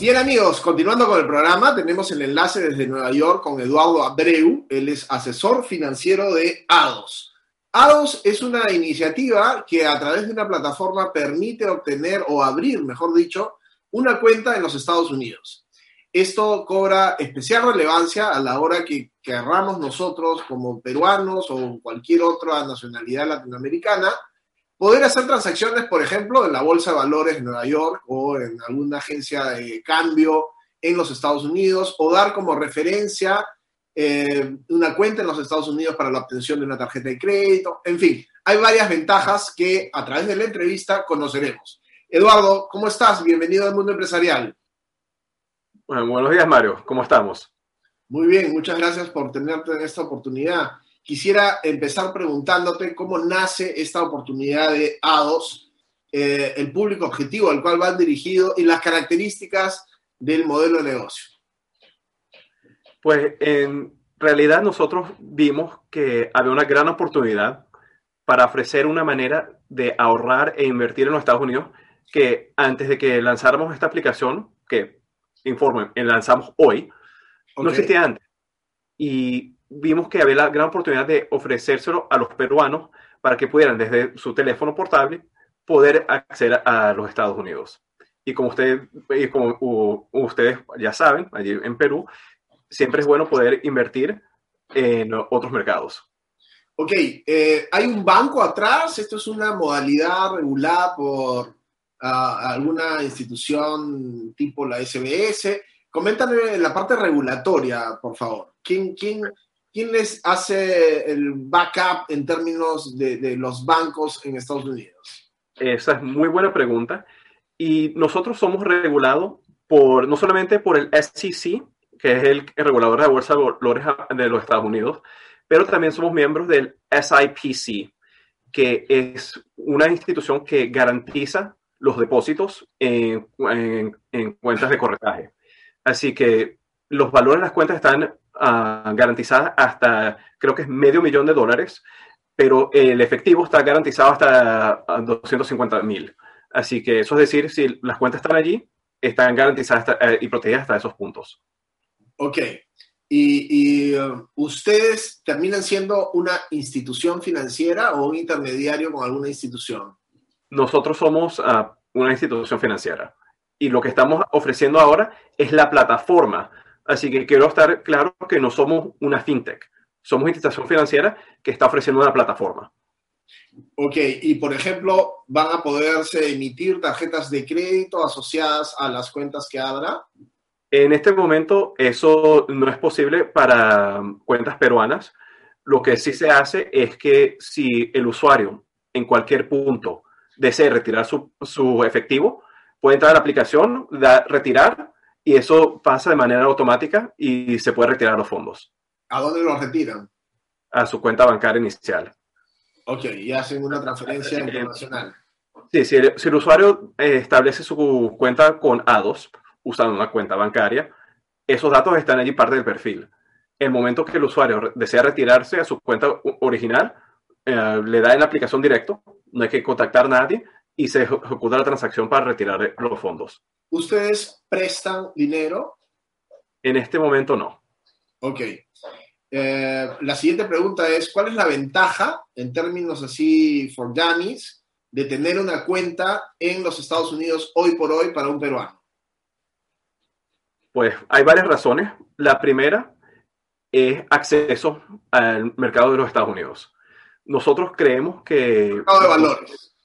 Bien amigos, continuando con el programa, tenemos el enlace desde Nueva York con Eduardo Abreu, él es asesor financiero de ADOS. ADOS es una iniciativa que a través de una plataforma permite obtener o abrir, mejor dicho, una cuenta en los Estados Unidos. Esto cobra especial relevancia a la hora que querramos nosotros como peruanos o cualquier otra nacionalidad latinoamericana poder hacer transacciones, por ejemplo, en la Bolsa de Valores de Nueva York o en alguna agencia de cambio en los Estados Unidos o dar como referencia eh, una cuenta en los Estados Unidos para la obtención de una tarjeta de crédito. En fin, hay varias ventajas que a través de la entrevista conoceremos. Eduardo, ¿cómo estás? Bienvenido al mundo empresarial. Bueno, buenos días, Mario. ¿Cómo estamos? Muy bien, muchas gracias por tenerte en esta oportunidad. Quisiera empezar preguntándote cómo nace esta oportunidad de A2, eh, el público objetivo al cual van dirigido y las características del modelo de negocio. Pues en realidad nosotros vimos que había una gran oportunidad para ofrecer una manera de ahorrar e invertir en los Estados Unidos que antes de que lanzáramos esta aplicación, que informen, lanzamos hoy, no existía antes. Y vimos que había la gran oportunidad de ofrecérselo a los peruanos para que pudieran desde su teléfono portable poder acceder a los Estados Unidos. Y como, usted, y como ustedes ya saben, allí en Perú, siempre es bueno poder invertir en otros mercados. Ok, eh, ¿hay un banco atrás? ¿Esto es una modalidad regulada por ah, alguna institución tipo la SBS? Coméntame la parte regulatoria, por favor. ¿Quién, quién, ¿quién les hace el backup en términos de, los bancos en Estados Unidos? Esa es muy buena pregunta. Y nosotros somos regulados por, no solamente por el SEC, que es el, regulador de Bolsa de Valores de los Estados Unidos, pero también somos miembros del SIPC, que es una institución que garantiza los depósitos en, en cuentas de corretaje. Así que los valores de las cuentas están uh, garantizada hasta, creo que es medio millón de dólares, pero el efectivo está garantizado hasta 250 mil. Así que eso es decir, si las cuentas están allí, están garantizadas eh, y protegidas hasta esos puntos. Ok. ¿Y, uh, ustedes terminan siendo una institución financiera o un intermediario con alguna institución? Nosotros somos uh, una institución financiera y lo que estamos ofreciendo ahora es la plataforma Así que quiero estar claro que no somos una fintech, somos una institución financiera que está ofreciendo una plataforma. Ok, y por ejemplo, ¿van a poderse emitir tarjetas de crédito asociadas a las cuentas que habrá? En este momento eso no es posible para cuentas peruanas. Lo que sí se hace es que si el usuario en cualquier punto desea retirar su, su efectivo, puede entrar a la aplicación, da, retirar y eso pasa de manera automática y se puede retirar los fondos. ¿A dónde los retiran? A su cuenta bancaria inicial. Ok, y hacen una transferencia internacional. Sí, si el, si el usuario eh, establece su cuenta con A2 usando una cuenta bancaria, esos datos están allí parte del perfil. El momento que el usuario desea retirarse a su cuenta original, eh, le da en la aplicación directo, no hay que contactar a nadie y se ejecuta la transacción para retirar los fondos. ¿Ustedes prestan dinero? En este momento no. Ok. Eh, la siguiente pregunta es, ¿cuál es la ventaja, en términos así for dummies, de tener una cuenta en los Estados Unidos hoy por hoy para un peruano? Pues hay varias razones. La primera es acceso al mercado de los Estados Unidos. Nosotros creemos que... Mercado de valores.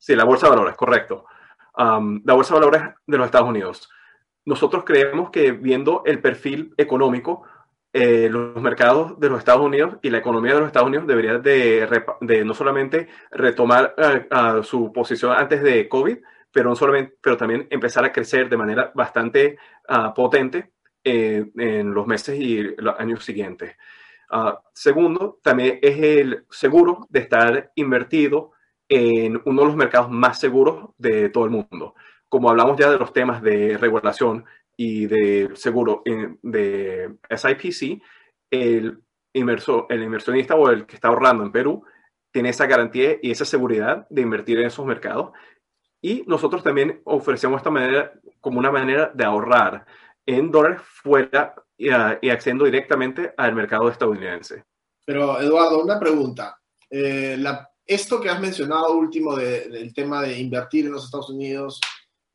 Sí, la bolsa de valores, correcto la Bolsa de Valores de los Estados Unidos. Nosotros creemos que viendo el perfil económico, eh, los mercados de los Estados Unidos y la economía de los Estados Unidos debería de, no solamente retomar eh, su posición antes de COVID, pero, no solamente, pero también empezar a crecer de manera bastante ah, potente eh, en los meses y los años siguientes. Ah, segundo, también es el seguro de estar invertido en uno de los mercados más seguros de todo el mundo. Como hablamos ya de los temas de regulación y de seguro de SIPC, el, inversor, el inversionista o el que está ahorrando en Perú tiene esa garantía y esa seguridad de invertir en esos mercados. Y nosotros también ofrecemos esta manera como una manera de ahorrar en dólares fuera y, y accediendo directamente al mercado estadounidense. Pero, Eduardo, una pregunta. Eh, la, esto que has mencionado último de, del tema de invertir en los Estados Unidos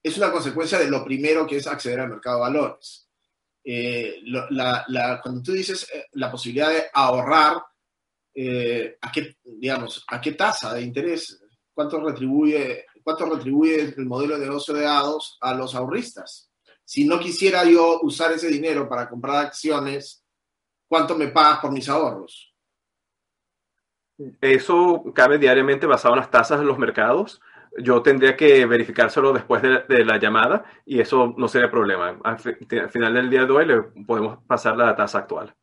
es una consecuencia de lo primero que es acceder al mercado de valores. Eh, la, la, cuando tú dices eh, la posibilidad de ahorrar, eh, ¿a, qué, digamos, ¿a qué tasa de interés? ¿Cuánto retribuye, ¿Cuánto retribuye el modelo de negocio de dados a los ahorristas? Si no quisiera yo usar ese dinero para comprar acciones, ¿cuánto me pagas por mis ahorros? Eso cabe diariamente basado en las tasas de los mercados yo tendría que verificárselo después de, la llamada y eso no sería problema. Al, final del día de hoy le podemos pasar la tasa actual.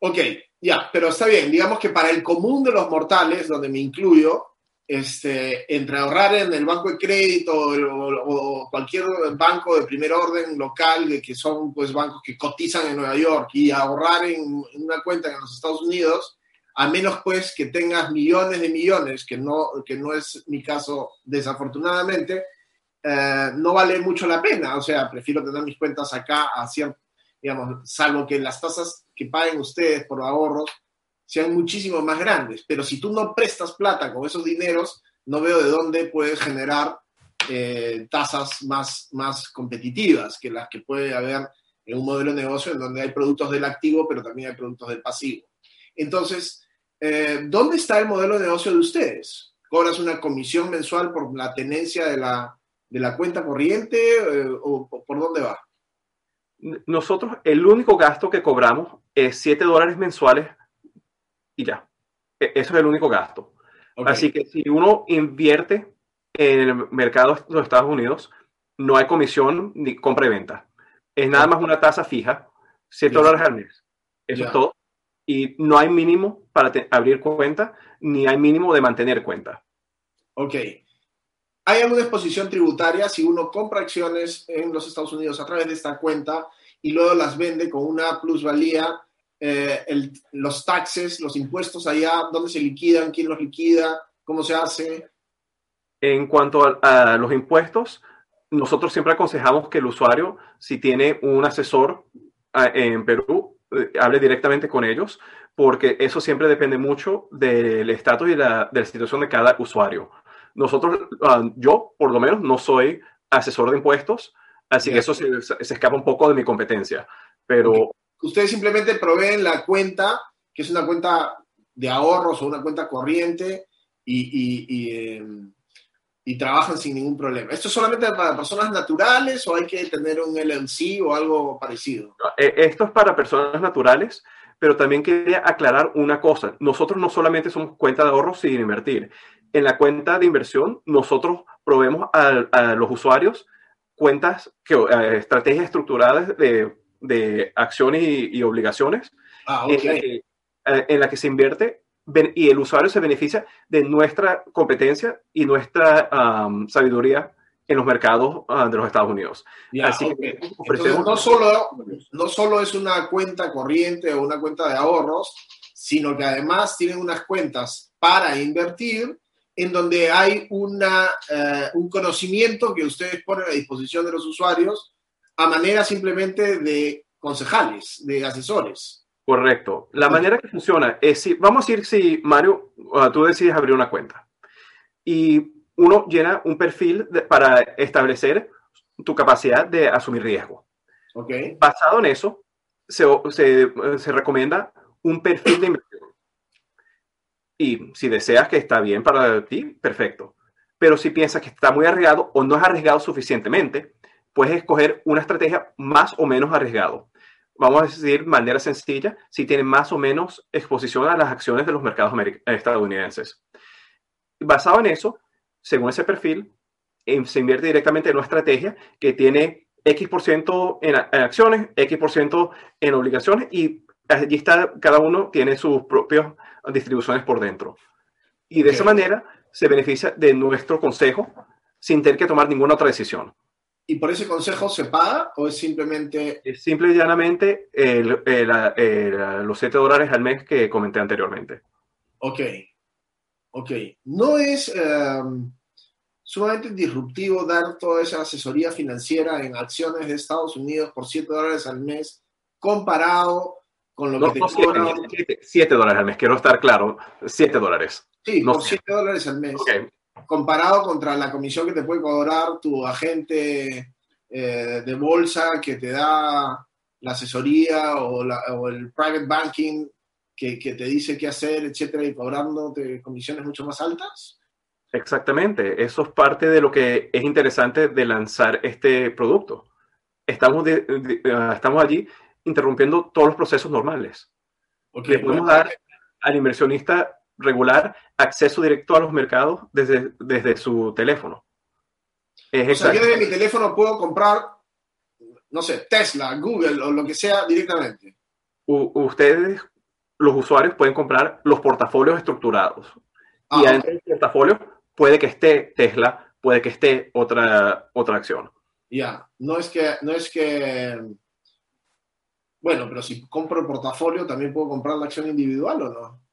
Ok, ya, pero está bien. Digamos que para el común de los mortales, donde me incluyo, este, entre ahorrar en el banco de crédito o, cualquier banco de primer orden local, que son pues bancos que cotizan en Nueva York, y ahorrar en una cuenta en los Estados Unidos, a menos pues que tengas millones de millones, que no, que no es mi caso desafortunadamente, eh, no vale mucho la pena. O sea, prefiero tener mis cuentas acá, digamos, salvo que las tasas que paguen ustedes por ahorros sean muchísimo más grandes. Pero si tú no prestas plata con esos dineros, no veo de dónde puedes generar eh, tasas más, más competitivas que las que puede haber en un modelo de negocio en donde hay productos del activo, pero también hay productos del pasivo. Entonces, eh, ¿dónde está el modelo de negocio de ustedes? ¿Cobras una comisión mensual por la tenencia de la, de la cuenta corriente eh, o, por dónde va? Nosotros, el único gasto que cobramos es 7 dólares mensuales y ya. E, eso es el único gasto. Así que si uno invierte en el mercado de los Estados Unidos, no hay comisión ni compra y venta. Es nada más una tasa fija, 7 dólares al mes. Eso es todo y no hay mínimo para abrir cuenta, ni hay mínimo de mantener cuenta. Ok. ¿Hay alguna exposición tributaria si uno compra acciones en los Estados Unidos a través de esta cuenta y luego las vende con una plusvalía? Eh, los taxes, los impuestos allá, ¿dónde se liquidan? ¿Quién los liquida? ¿Cómo se hace? En cuanto a los impuestos, nosotros siempre aconsejamos que el usuario, si tiene un asesor ah, en Perú, hable directamente con ellos, porque eso siempre depende mucho del estatus y la, de la situación de cada usuario. Nosotros, ah, yo por lo menos no soy asesor de impuestos, así que eso se, escapa un poco de mi competencia. Pero ustedes simplemente proveen la cuenta, que es una cuenta de ahorros o una cuenta corriente y, y, em, y trabajan sin ningún problema. ¿Esto es solamente para personas naturales o hay que tener un LLC o algo parecido? Eh, esto es para personas naturales, pero también quería aclarar una cosa. Nosotros no solamente somos cuenta de ahorros sin invertir. En la cuenta de inversión, nosotros proveemos a, los usuarios cuentas, que, eh, estrategias estructuradas de, de acciones y, obligaciones ah, okay. en, en la que se invierte y el usuario se beneficia de nuestra competencia y nuestra sabiduría en los mercados ah, de los Estados Unidos. Así que no, solo, no solo es una cuenta corriente o una cuenta de ahorros, sino que además tienen unas cuentas para invertir en donde hay una, eh, un conocimiento que ustedes ponen a disposición de los usuarios a manera simplemente de concejales, de asesores. Correcto. La manera que funciona es si, vamos a decir si Mario, tú decides abrir una cuenta y uno llena un perfil para establecer tu capacidad de asumir riesgo. Okay. Basado en eso, se, se, recomienda un perfil de inversión. Y si deseas que está bien para ti, perfecto. Pero si piensas que está muy arriesgado o no es arriesgado suficientemente, puedes escoger una estrategia más o menos arriesgado vamos a decir de manera sencilla, si tienen más o menos exposición a las acciones de los mercados estadounidenses. Basado en eso, según ese perfil, se invierte directamente en una estrategia que tiene X por ciento en, acciones, X por ciento en obligaciones y allí está, cada uno tiene sus propias distribuciones por dentro. Y de esa manera se beneficia de nuestro consejo sin tener que tomar ninguna otra decisión. ¿Y por ese consejo se paga o es simplemente...? Es simple y llanamente los 7 dólares al mes que comenté anteriormente. Ok, ok. No es em, sumamente disruptivo dar toda esa asesoría financiera en acciones de Estados Unidos por 7 dólares al mes comparado con lo que te cobran... 7 dólares al mes, quiero estar claro, 7 dólares. Sí, por 7 dólares al mes. Comparado contra la comisión que te puede cobrar tu agente eh, de bolsa que te da la asesoría o, el private banking que, te dice qué hacer, etcétera, y cobrándote comisiones mucho más altas. Exactamente, eso es parte de lo que es interesante de lanzar este producto. Estamos, ah, estamos allí interrumpiendo todos los procesos normales. Le podemos dar al inversionista regular acceso directo a los mercados desde, desde su teléfono. o sea, yo desde mi teléfono puedo comprar, no sé, Tesla, Google o lo que sea directamente. ustedes, los usuarios, pueden comprar los portafolios estructurados. Ah, y adentro del portafolio puede que esté Tesla, puede que esté otra, otra acción. Ya, no es que, no es que, bueno, pero si compro el portafolio, ¿también puedo comprar la acción individual o no?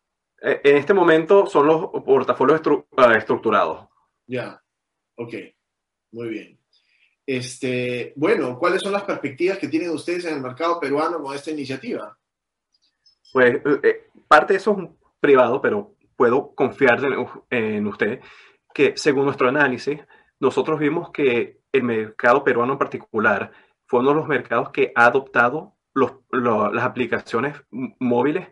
Eh, en este momento son los portafolios ah, estructurados. Ya, ok, muy bien. Este, bueno, ¿cuáles son las perspectivas que tienen ustedes en el mercado peruano con esta iniciativa? Pues eh, eh, parte de eso es privado, pero puedo confiar en, usted que según nuestro análisis, nosotros vimos que el mercado peruano en particular fue uno de los mercados que ha adoptado las aplicaciones móviles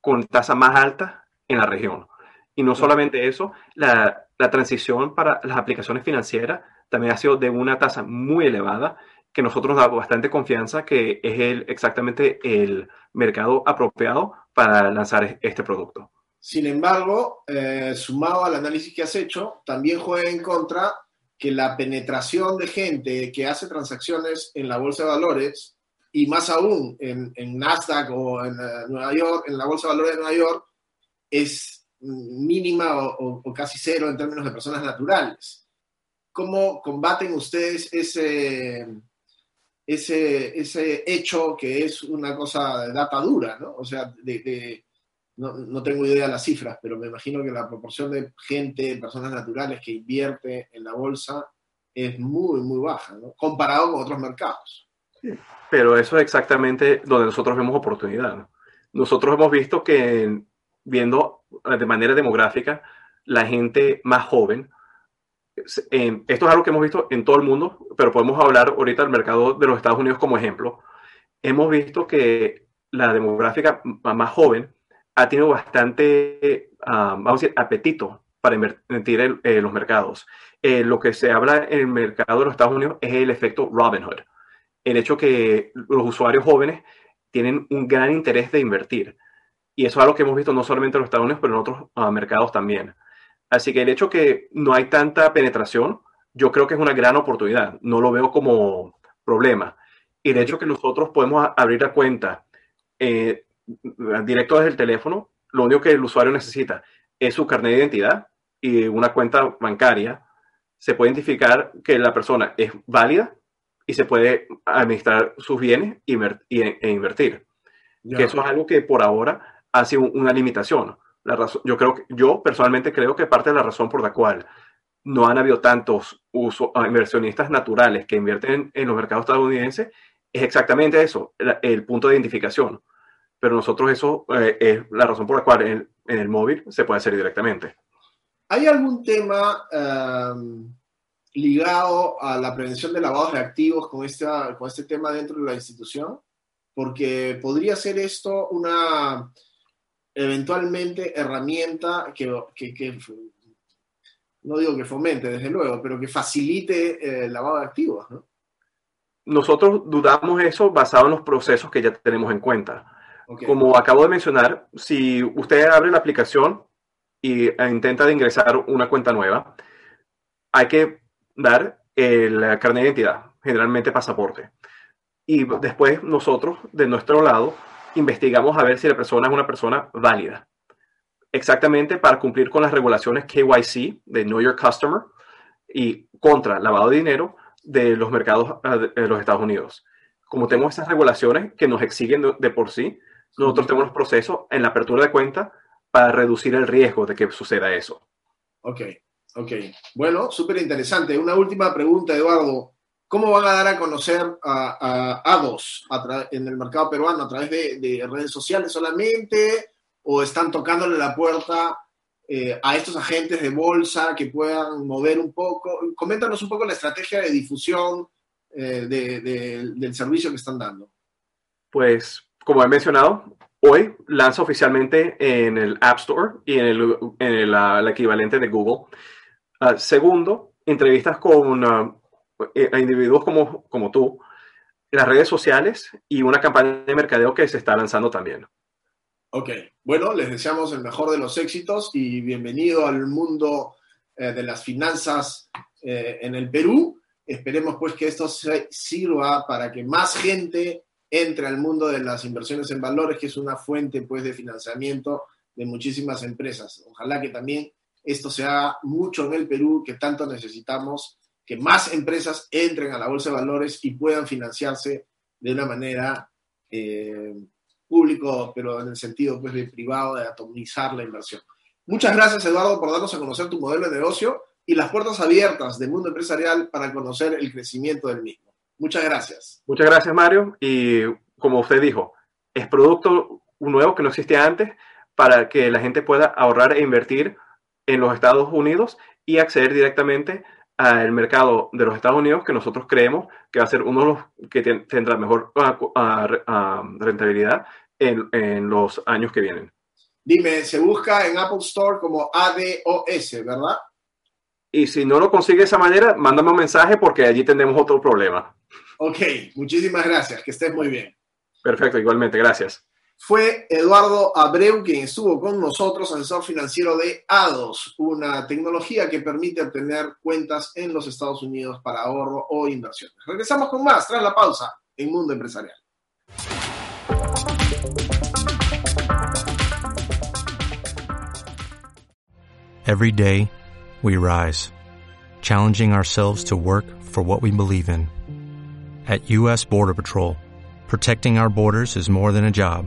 con tasa más alta en la región. Y no solamente eso, la, la, transición para las aplicaciones financieras también ha sido de una tasa muy elevada que nosotros nos da bastante confianza que es el, exactamente el mercado apropiado para lanzar este producto. Sin embargo, eh, sumado al análisis que has hecho, también juega en contra que la penetración de gente que hace transacciones en la bolsa de valores y más aún en, en Nasdaq o en eh, Nueva York, en la bolsa de valores de Nueva York, es mínima o, casi cero en términos de personas naturales. ¿Cómo combaten ustedes ese, ese, ese hecho que es una cosa de data dura, ¿no? O sea, no, no, tengo idea de las cifras, pero me imagino que la proporción de gente, personas naturales que invierte en la bolsa es muy, muy baja. Comparado con otros mercados. pero eso es exactamente donde nosotros vemos oportunidad. Nosotros hemos visto que viendo eh, de manera demográfica la gente más joven. Eh, esto es algo que hemos visto en todo el mundo, pero podemos hablar ahorita del mercado de los Estados Unidos como ejemplo. Hemos visto que la demográfica más joven ha tenido bastante, ah, vamos a decir, apetito para invertir en, los mercados. Eh, lo que se habla en el mercado de los Estados Unidos es el efecto Robin Hood. El hecho que los usuarios jóvenes tienen un gran interés de invertir. Y eso es algo que hemos visto no solamente en los Estados Unidos, pero en otros ah, mercados también. Así que el hecho que no hay tanta penetración, yo creo que es una gran oportunidad. No lo veo como problema. Y de hecho que nosotros podemos abrir la cuenta eh, directo desde el teléfono. Lo único que el usuario necesita es su carnet de identidad y una cuenta bancaria. Se puede identificar que la persona es válida y se puede administrar sus bienes e invertir. Que eso es algo que por ahora ha sido una limitación. La razón, yo, creo yo personalmente creo que parte de la razón por la cual no han habido tantos uso, ah, inversionistas naturales que invierten en los mercados estadounidenses es exactamente eso, el, punto de identificación. Pero nosotros eso eh, es la razón por la cual en, el móvil se puede hacer directamente. ¿Hay algún tema em, ligado a la prevención de lavados de activos con, esta, con este tema dentro de la institución? Porque podría ser esto una eventualmente herramienta que, no digo que fomente, desde luego, pero que facilite eh, el lavado de activos, ¿no? nosotros dudamos eso basado en los procesos que ya tenemos en cuenta. Como acabo de mencionar, si usted abre la aplicación y e intenta de ingresar una cuenta nueva, hay que dar el carnet de identidad, generalmente pasaporte. Y después nosotros, de nuestro lado, investigamos a ver si la persona es una persona válida. Exactamente para cumplir con las regulaciones KYC de Know Your Customer y contra lavado de dinero de los mercados eh, de los Estados Unidos. Como tenemos esas regulaciones que nos exigen de por sí, nosotros tenemos los procesos en la apertura de cuenta para reducir el riesgo de que suceda eso. Ok, ok. Bueno, súper interesante. Una última pregunta, Eduardo. ¿Cómo van a dar a conocer a, a ADOS en el mercado peruano? ¿A través de, redes sociales solamente? ¿O están tocándole la puerta eh, a estos agentes de bolsa que puedan mover un poco? Coméntanos un poco la estrategia de difusión eh, del servicio que están dando. Pues como he mencionado, hoy lanza oficialmente en el App Store y en el, equivalente de Google. Ah, segundo, entrevistas con uh, individuos como, como tú, las redes sociales y una campaña de mercadeo que se está lanzando también. Ok, bueno, les deseamos el mejor de los éxitos y bienvenido al mundo eh, de las finanzas eh, en el Perú. Esperemos pues que esto sirva para que más gente entre al mundo de las inversiones en valores, que es una fuente pues, de financiamiento de muchísimas empresas. Ojalá que también esto sea mucho en el Perú, que tanto necesitamos, que más empresas entren a la bolsa de valores y puedan financiarse de una manera eh, público, pero en el sentido pues, privado, de atomizar la inversión. Muchas gracias, Eduardo, por darnos a conocer tu modelo de negocio y las puertas abiertas del mundo empresarial para conocer el crecimiento del mismo. Muchas gracias. Muchas gracias, Mario. Y como usted dijo, es producto nuevo que no existía antes para que la gente pueda ahorrar e invertir en los Estados Unidos y acceder directamente al mercado de los Estados Unidos que nosotros creemos que va a ser uno de los que tendrá mejor ah, ah, ah, rentabilidad en, en, los años que vienen. Dime, se busca en Apple Store como ADOS, ¿verdad? Y si no lo consigue de esa manera, mándame un mensaje porque allí tenemos otro problema. Ok, muchísimas gracias, que estés muy bien. Perfecto, igualmente, gracias. Fue Eduardo Abreu quien estuvo con nosotros, asesor financiero de ADOS, una tecnología que permite obtener cuentas en los Estados Unidos para ahorro o inversiones. Regresamos con más tras la pausa en Mundo Empresarial. Every day, we rise, challenging ourselves to work for what we believe in. At U.S. Border Patrol, protecting our borders is more than a job.